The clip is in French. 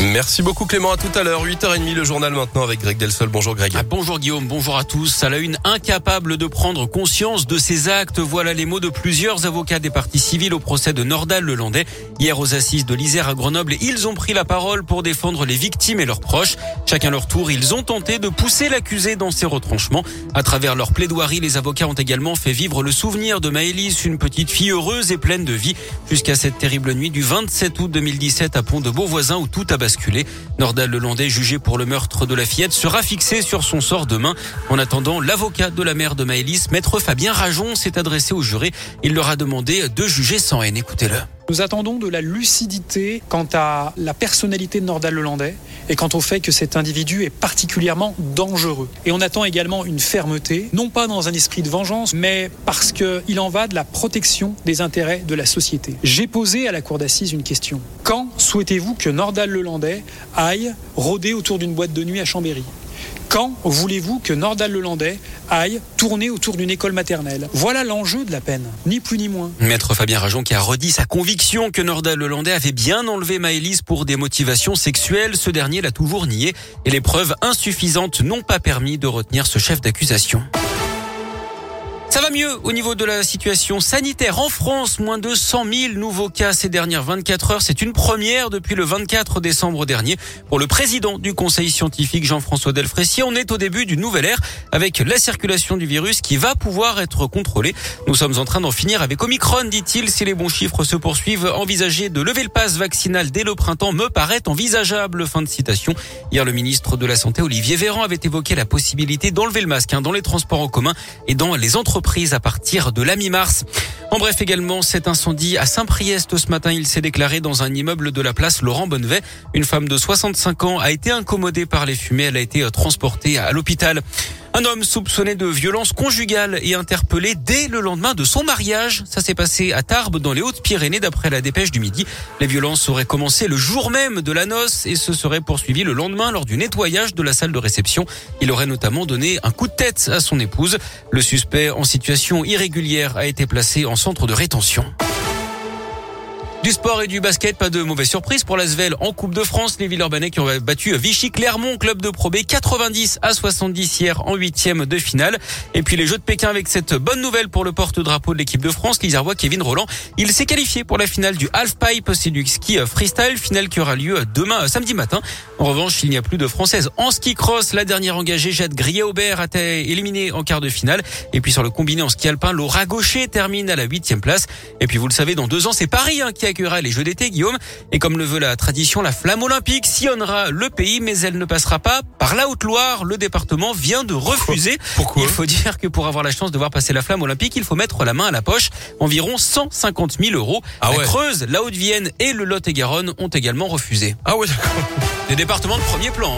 Merci beaucoup Clément, à tout à l'heure, 8h30 le journal maintenant avec Greg Delsol. Bonjour Greg. Ah, bonjour Guillaume, bonjour à tous. À la une, incapable de prendre conscience de ses actes, voilà les mots de plusieurs avocats des parties civiles au procès de Nordal Lelandais. Hier aux assises de l'Isère à Grenoble, ils ont pris la parole pour défendre les victimes et leurs proches. Chacun leur tour, ils ont tenté de pousser l'accusé dans ses retranchements. À travers leur plaidoirie, les avocats ont également fait vivre le souvenir de Maëlys, une petite fille heureuse et pleine de vie, jusqu'à cette terrible nuit du 27 août 2017 à Pont de Beauvoisin où tout a Nordal Lelandais, jugé pour le meurtre de la fillette, sera fixé sur son sort demain. En attendant, l'avocat de la mère de Maëlys, maître Fabien Rajon, s'est adressé au juré. Il leur a demandé de juger sans haine. Écoutez-le. Nous attendons de la lucidité quant à la personnalité de Nordal Lelandais et quant au fait que cet individu est particulièrement dangereux. Et on attend également une fermeté, non pas dans un esprit de vengeance, mais parce qu'il en va de la protection des intérêts de la société. J'ai posé à la cour d'assises une question. Quand souhaitez-vous que Nordal Lelandais aille rôder autour d'une boîte de nuit à Chambéry? Quand voulez-vous que Nordal Lelandais aille tourner autour d'une école maternelle? Voilà l'enjeu de la peine, ni plus ni moins. Maître Fabien Rajon qui a redit sa conviction que Nordal Lelandais avait bien enlevé Maëlys pour des motivations sexuelles. Ce dernier l'a toujours nié et les preuves insuffisantes n'ont pas permis de retenir ce chef d'accusation. Ça va mieux au niveau de la situation sanitaire en France. Moins de 100 000 nouveaux cas ces dernières 24 heures. C'est une première depuis le 24 décembre dernier. Pour le président du conseil scientifique Jean-François Delfrécy, on est au début d'une nouvelle ère avec la circulation du virus qui va pouvoir être contrôlée. Nous sommes en train d'en finir avec Omicron, dit-il. Si les bons chiffres se poursuivent, envisager de lever le pass vaccinal dès le printemps me paraît envisageable. Fin de citation. Hier, le ministre de la Santé, Olivier Véran, avait évoqué la possibilité d'enlever le masque hein, dans les transports en commun et dans les entreprises prise à partir de la mi-mars. En bref, également, cet incendie à Saint-Priest ce matin, il s'est déclaré dans un immeuble de la place Laurent Bonnevet. Une femme de 65 ans a été incommodée par les fumées. Elle a été transportée à l'hôpital. Un homme soupçonné de violence conjugale est interpellé dès le lendemain de son mariage. Ça s'est passé à Tarbes dans les Hautes-Pyrénées d'après la dépêche du midi. Les violences auraient commencé le jour même de la noce et se seraient poursuivies le lendemain lors du nettoyage de la salle de réception. Il aurait notamment donné un coup de tête à son épouse. Le suspect en situation irrégulière a été placé en centre de rétention. Du sport et du basket, pas de mauvaise surprise pour l'Asvel en Coupe de France. Les Villeurbanais qui ont battu Vichy Clermont, club de Pro B, 90 à 70 hier en huitième de finale. Et puis les Jeux de Pékin avec cette bonne nouvelle pour le porte-drapeau de l'équipe de France, l'Isérois Kevin Roland. Il s'est qualifié pour la finale du half-pipe, c'est du ski freestyle, finale qui aura lieu demain samedi matin. En revanche, il n'y a plus de Françaises en ski cross. La dernière engagée, Jade Grier-Aubert, a été éliminée en quart de finale. Et puis sur le combiné en ski alpin, Laura Gaucher termine à la huitième place. Et puis vous le savez, dans deux ans, c'est Paris hein, qui a les Jeux d'été, Guillaume. Et comme le veut la tradition, la flamme olympique sillonnera le pays, mais elle ne passera pas par la Haute-Loire. Le département vient de refuser. Pourquoi Il faut dire que pour avoir la chance de voir passer la flamme olympique, il faut mettre la main à la poche. Environ 150 000 euros. Ah la ouais. Creuse, la Haute-Vienne et le Lot-et-Garonne ont également refusé. Ah ouais, d'accord. Des départements de premier plan. hein.